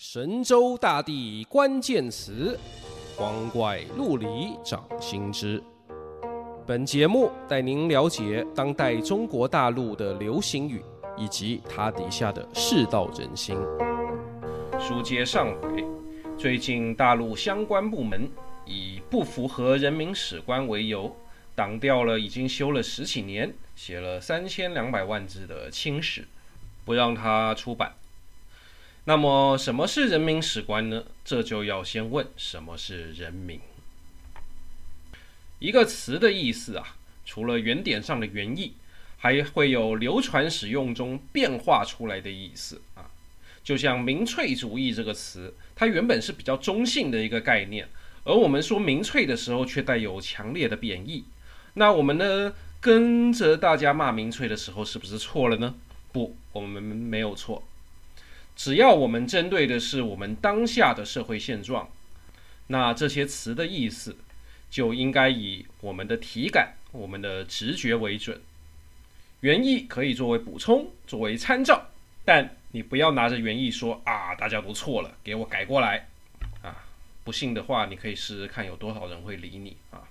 神州大地关键词，光怪陆离掌心之。本节目带您了解当代中国大陆的流行语，以及它底下的世道人心。书接上回，最近大陆相关部门以不符合人民史观为由，挡掉了已经修了十几年、写了三千两百万字的清史，不让它出版。那么什么是人民史观呢？这就要先问什么是人民。一个词的意思啊，除了原点上的原意，还会有流传使用中变化出来的意思啊。就像民粹主义这个词，它原本是比较中性的一个概念，而我们说民粹的时候，却带有强烈的贬义。那我们呢，跟着大家骂民粹的时候，是不是错了呢？不，我们没有错。只要我们针对的是我们当下的社会现状，那这些词的意思就应该以我们的体感、我们的直觉为准。原意可以作为补充、作为参照，但你不要拿着原意说啊，大家都错了，给我改过来啊！不信的话，你可以试试看有多少人会理你啊。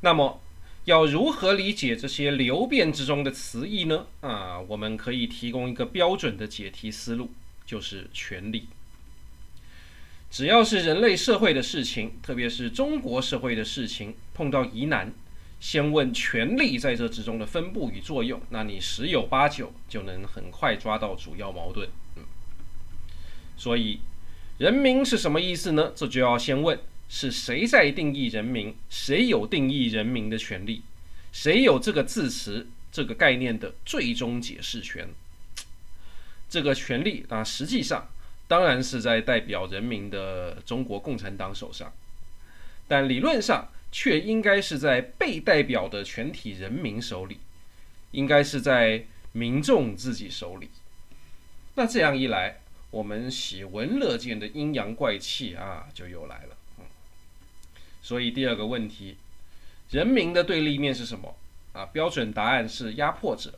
那么。要如何理解这些流变之中的词义呢？啊，我们可以提供一个标准的解题思路，就是权力。只要是人类社会的事情，特别是中国社会的事情，碰到疑难，先问权力在这之中的分布与作用，那你十有八九就能很快抓到主要矛盾。嗯，所以，人民是什么意思呢？这就要先问。是谁在定义人民？谁有定义人民的权利？谁有这个字词、这个概念的最终解释权？这个权利啊，实际上当然是在代表人民的中国共产党手上，但理论上却应该是在被代表的全体人民手里，应该是在民众自己手里。那这样一来，我们喜闻乐见的阴阳怪气啊，就又来了。所以第二个问题，人民的对立面是什么啊？标准答案是压迫者，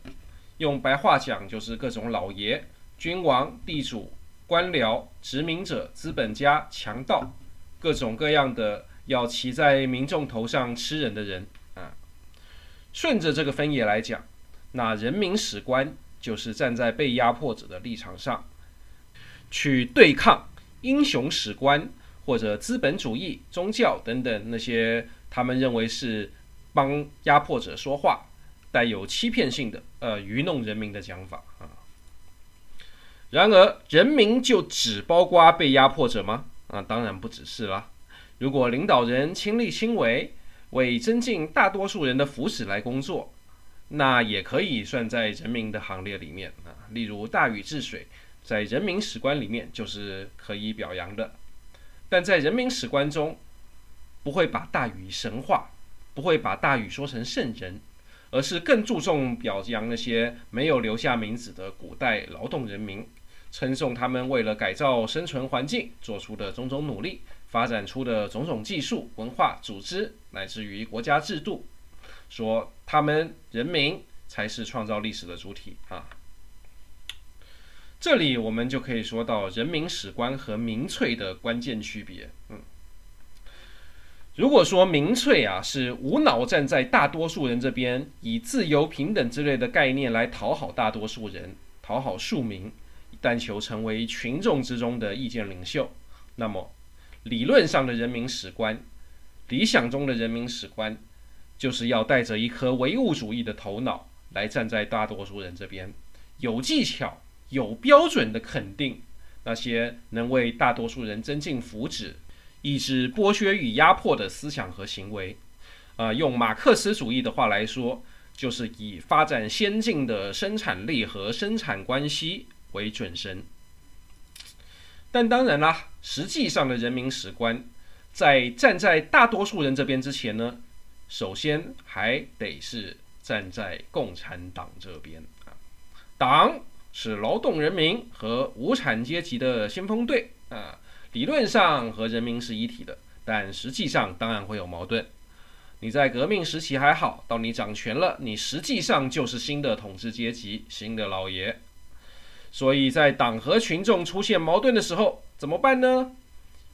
用白话讲就是各种老爷、君王、地主、官僚、殖民者、资本家、强盗，各种各样的要骑在民众头上吃人的人啊。顺着这个分野来讲，那人民史观就是站在被压迫者的立场上，去对抗英雄史观。或者资本主义、宗教等等那些他们认为是帮压迫者说话、带有欺骗性的呃愚弄人民的讲法啊。然而，人民就只包括被压迫者吗？啊，当然不只是啦。如果领导人亲力亲为，为增进大多数人的福祉来工作，那也可以算在人民的行列里面啊。例如大禹治水，在人民史观里面就是可以表扬的。但在人民史观中，不会把大禹神化，不会把大禹说成圣人，而是更注重表扬那些没有留下名字的古代劳动人民，称颂他们为了改造生存环境做出的种种努力，发展出的种种技术、文化、组织，乃至于国家制度，说他们人民才是创造历史的主体啊。这里我们就可以说到人民史观和民粹的关键区别。嗯，如果说民粹啊是无脑站在大多数人这边，以自由、平等之类的概念来讨好大多数人、讨好庶民，但求成为群众之中的意见领袖，那么理论上的人民史观、理想中的人民史观，就是要带着一颗唯物主义的头脑来站在大多数人这边，有技巧。有标准的肯定那些能为大多数人增进福祉、抑制剥削与压迫的思想和行为，啊、呃，用马克思主义的话来说，就是以发展先进的生产力和生产关系为准绳。但当然啦，实际上的人民史观，在站在大多数人这边之前呢，首先还得是站在共产党这边啊，党。是劳动人民和无产阶级的先锋队啊，理论上和人民是一体的，但实际上当然会有矛盾。你在革命时期还好，到你掌权了，你实际上就是新的统治阶级，新的老爷。所以在党和群众出现矛盾的时候，怎么办呢？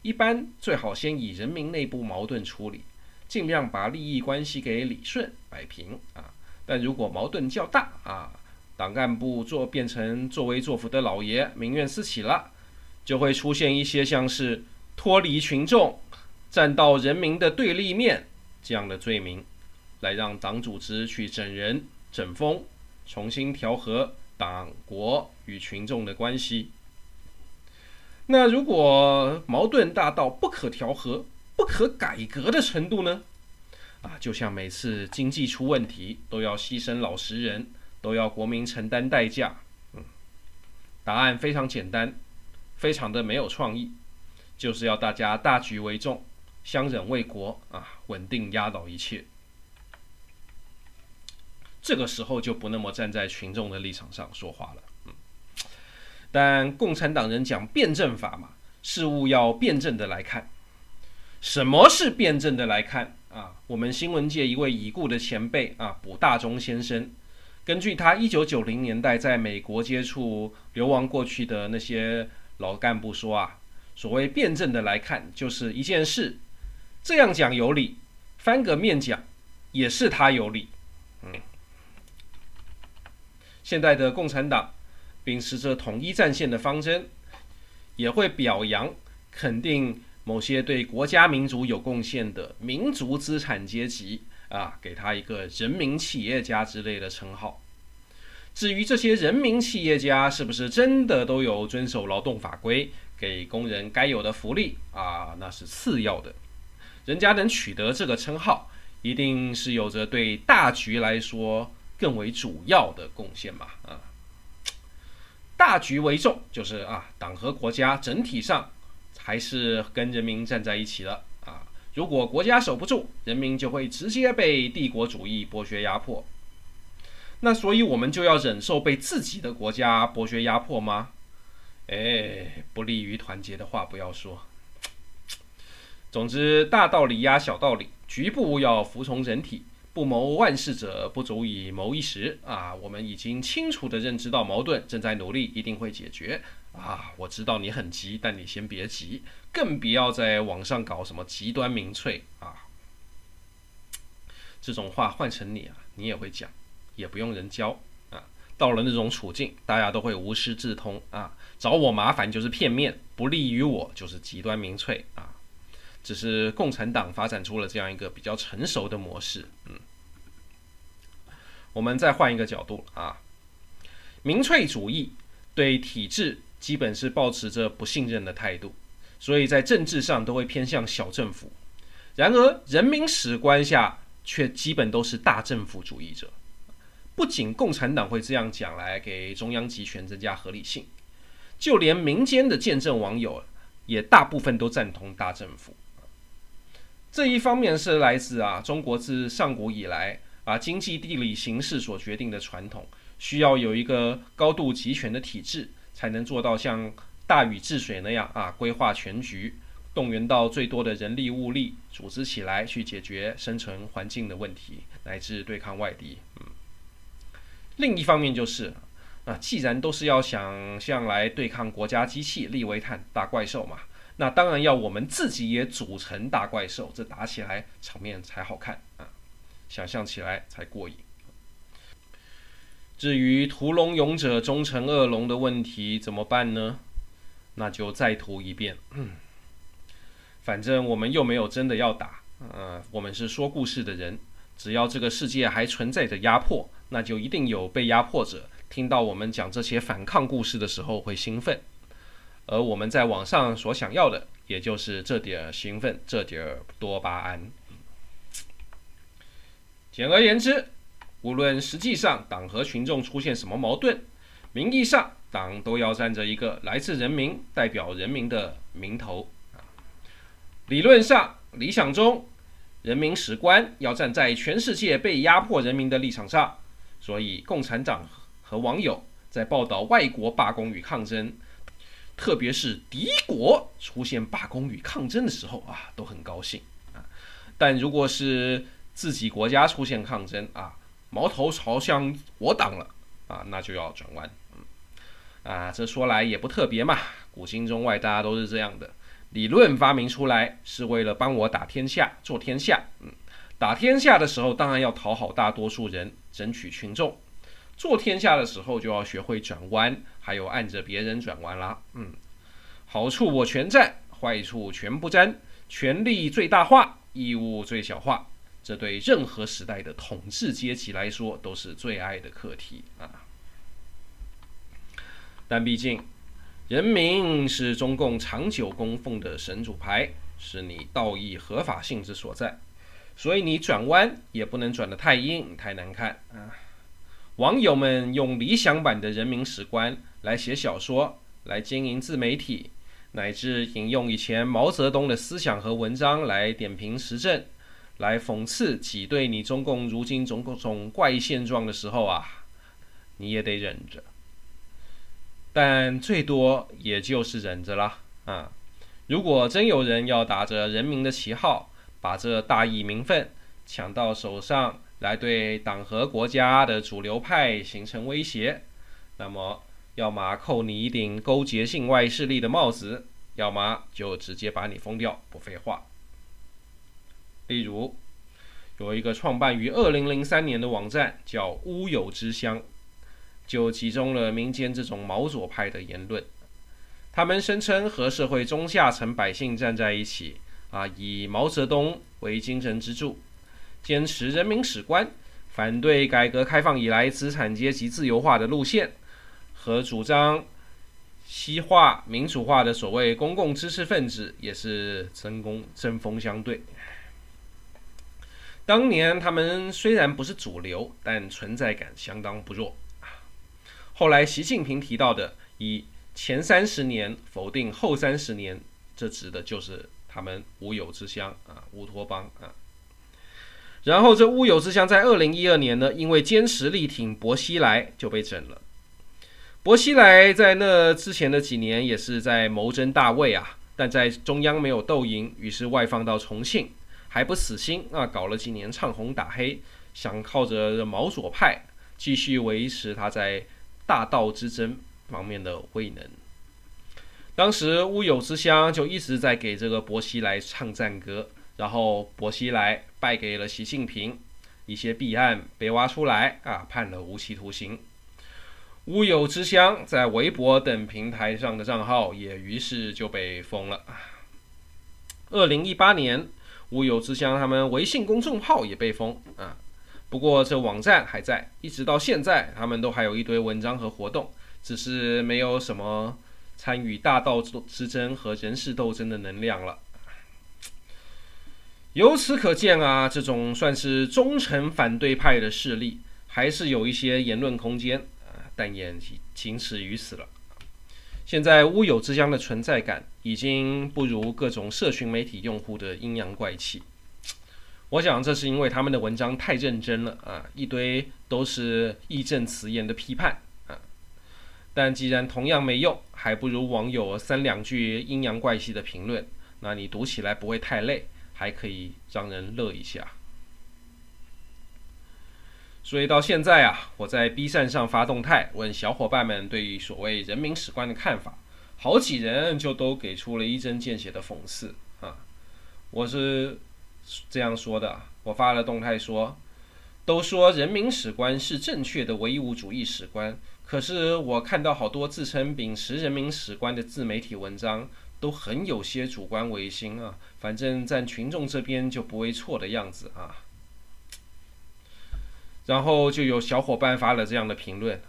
一般最好先以人民内部矛盾处理，尽量把利益关系给理顺摆平啊。但如果矛盾较大啊，党干部做变成作威作福的老爷，民怨四起了，就会出现一些像是脱离群众、站到人民的对立面这样的罪名，来让党组织去整人、整风，重新调和党国与群众的关系。那如果矛盾大到不可调和、不可改革的程度呢？啊，就像每次经济出问题，都要牺牲老实人，都要国民承担代价。嗯，答案非常简单，非常的没有创意，就是要大家大局为重，相忍为国啊，稳定压倒一切。这个时候就不那么站在群众的立场上说话了。嗯，但共产党人讲辩证法嘛，事物要辩证的来看。什么是辩证的来看？啊，我们新闻界一位已故的前辈啊，卜大中先生，根据他一九九零年代在美国接触流亡过去的那些老干部说啊，所谓辩证的来看，就是一件事这样讲有理，翻个面讲也是他有理。嗯，现在的共产党秉持着统一战线的方针，也会表扬肯定。某些对国家民族有贡献的民族资产阶级啊，给他一个人民企业家之类的称号。至于这些人民企业家是不是真的都有遵守劳动法规，给工人该有的福利啊，那是次要的。人家能取得这个称号，一定是有着对大局来说更为主要的贡献嘛啊。大局为重，就是啊，党和国家整体上。还是跟人民站在一起了啊！如果国家守不住，人民就会直接被帝国主义剥削压迫。那所以我们就要忍受被自己的国家剥削压迫吗？哎，不利于团结的话不要说。总之，大道理压小道理，局部要服从整体。不谋万事者，不足以谋一时啊！我们已经清楚地认知到矛盾，正在努力，一定会解决啊！我知道你很急，但你先别急，更不要在网上搞什么极端民粹啊！这种话换成你啊，你也会讲，也不用人教啊！到了那种处境，大家都会无师自通啊！找我麻烦就是片面，不利于我就是极端民粹啊！只是共产党发展出了这样一个比较成熟的模式，我们再换一个角度啊，民粹主义对体制基本是保持着不信任的态度，所以在政治上都会偏向小政府。然而人民史观下却基本都是大政府主义者。不仅共产党会这样讲来给中央集权增加合理性，就连民间的见证网友也大部分都赞同大政府。这一方面是来自啊中国自上古以来啊经济地理形势所决定的传统，需要有一个高度集权的体制，才能做到像大禹治水那样啊规划全局，动员到最多的人力物力，组织起来去解决生存环境的问题，乃至对抗外敌。嗯，另一方面就是啊，既然都是要想象来对抗国家机器利维坦大怪兽嘛。那当然要我们自己也组成大怪兽，这打起来场面才好看啊，想象起来才过瘾。至于屠龙勇者终成恶龙的问题怎么办呢？那就再屠一遍。反正我们又没有真的要打，呃，我们是说故事的人，只要这个世界还存在着压迫，那就一定有被压迫者听到我们讲这些反抗故事的时候会兴奋。而我们在网上所想要的，也就是这点兴奋，这点多巴胺。简而言之，无论实际上党和群众出现什么矛盾，名义上党都要站着一个来自人民、代表人民的名头啊。理论上、理想中，人民史观要站在全世界被压迫人民的立场上。所以，共产党和网友在报道外国罢工与抗争。特别是敌国出现罢工与抗争的时候啊，都很高兴啊。但如果是自己国家出现抗争啊，矛头朝向我党了啊，那就要转弯。嗯，啊，这说来也不特别嘛，古今中外大家都是这样的。理论发明出来是为了帮我打天下、做天下。嗯，打天下的时候当然要讨好大多数人，争取群众；做天下的时候就要学会转弯，还有按着别人转弯啦。嗯，好处我全占，坏处全不沾，权力最大化，义务最小化。这对任何时代的统治阶级来说都是最爱的课题啊。但毕竟，人民是中共长久供奉的神主牌，是你道义合法性之所在，所以你转弯也不能转得太硬、太难看啊。网友们用理想版的人民史观来写小说，来经营自媒体，乃至引用以前毛泽东的思想和文章来点评时政，来讽刺挤兑你中共如今种种怪现状的时候啊，你也得忍着。但最多也就是忍着啦啊！如果真有人要打着人民的旗号，把这大义名分抢到手上来，对党和国家的主流派形成威胁，那么要么扣你一顶勾结境外势力的帽子，要么就直接把你封掉。不废话。例如，有一个创办于二零零三年的网站叫“乌有之乡”。就集中了民间这种毛左派的言论，他们声称和社会中下层百姓站在一起，啊，以毛泽东为精神支柱，坚持人民史观，反对改革开放以来资产阶级自由化的路线，和主张西化民主化的所谓公共知识分子也是针锋针锋相对。当年他们虽然不是主流，但存在感相当不弱啊。后来，习近平提到的“以前三十年否定后三十年”，这指的就是他们乌有之乡啊，乌托邦啊。然后，这乌有之乡在二零一二年呢，因为坚持力挺薄熙来，就被整了。薄熙来在那之前的几年也是在谋争大位啊，但在中央没有斗赢，于是外放到重庆，还不死心啊，搞了几年唱红打黑，想靠着毛左派继续维持他在。大道之争方面的威能，当时乌有之乡就一直在给这个薄熙来唱赞歌，然后薄熙来败给了习近平，一些弊案被挖出来啊，判了无期徒刑。乌有之乡在微博等平台上的账号也于是就被封了。二零一八年，乌有之乡他们微信公众号也被封啊。不过这网站还在，一直到现在，他们都还有一堆文章和活动，只是没有什么参与大道之之争和人事斗争的能量了。由此可见啊，这种算是忠诚反对派的势力，还是有一些言论空间啊，但也仅此于此了。现在乌有之乡的存在感，已经不如各种社群媒体用户的阴阳怪气。我想这是因为他们的文章太认真了啊，一堆都是义正辞严的批判啊。但既然同样没用，还不如网友三两句阴阳怪气的评论，那你读起来不会太累，还可以让人乐一下。所以到现在啊，我在 B 站上发动态问小伙伴们对于所谓人民史观的看法，好几人就都给出了一针见血的讽刺啊。我是。这样说的，我发了动态说，都说人民史观是正确的唯物主义史观，可是我看到好多自称秉持人民史观的自媒体文章，都很有些主观唯心啊，反正站群众这边就不会错的样子啊。然后就有小伙伴发了这样的评论：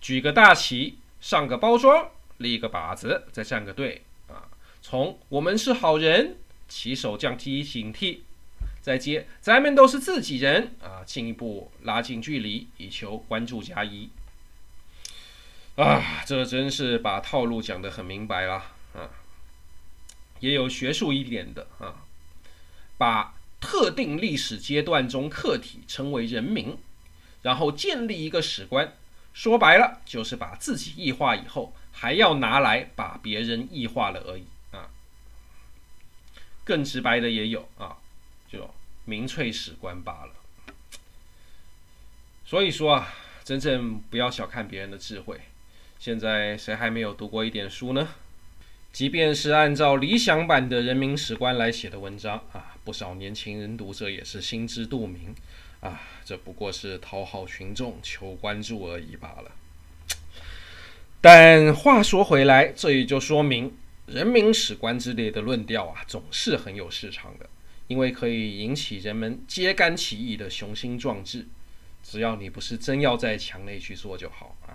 举个大旗，上个包装，立个靶子，再站个队啊，从我们是好人。起手降低警惕，再接咱们都是自己人啊，进一步拉近距离，以求关注加一。啊，这真是把套路讲得很明白了啊！也有学术一点的啊，把特定历史阶段中客体称为人民，然后建立一个史观，说白了就是把自己异化以后，还要拿来把别人异化了而已啊。更直白的也有啊，就民粹史观罢了。所以说啊，真正不要小看别人的智慧。现在谁还没有读过一点书呢？即便是按照理想版的人民史观来写的文章啊，不少年轻人读者也是心知肚明啊，这不过是讨好群众、求关注而已罢了。但话说回来，这也就说明人民史观之类的论调啊，总是很有市场的，因为可以引起人们揭竿起义的雄心壮志。只要你不是真要在墙内去做就好啊。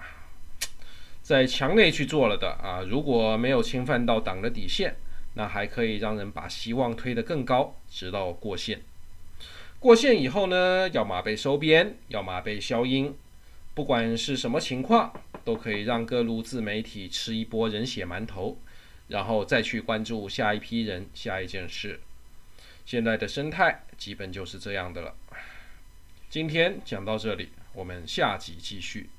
在墙内去做了的啊，如果没有侵犯到党的底线，那还可以让人把希望推得更高，直到过线。过线以后呢，要么被收编，要么被消音，不管是什么情况，都可以让各路自媒体吃一波人血馒头，然后再去关注下一批人、下一件事。现在的生态基本就是这样的了。今天讲到这里，我们下集继续。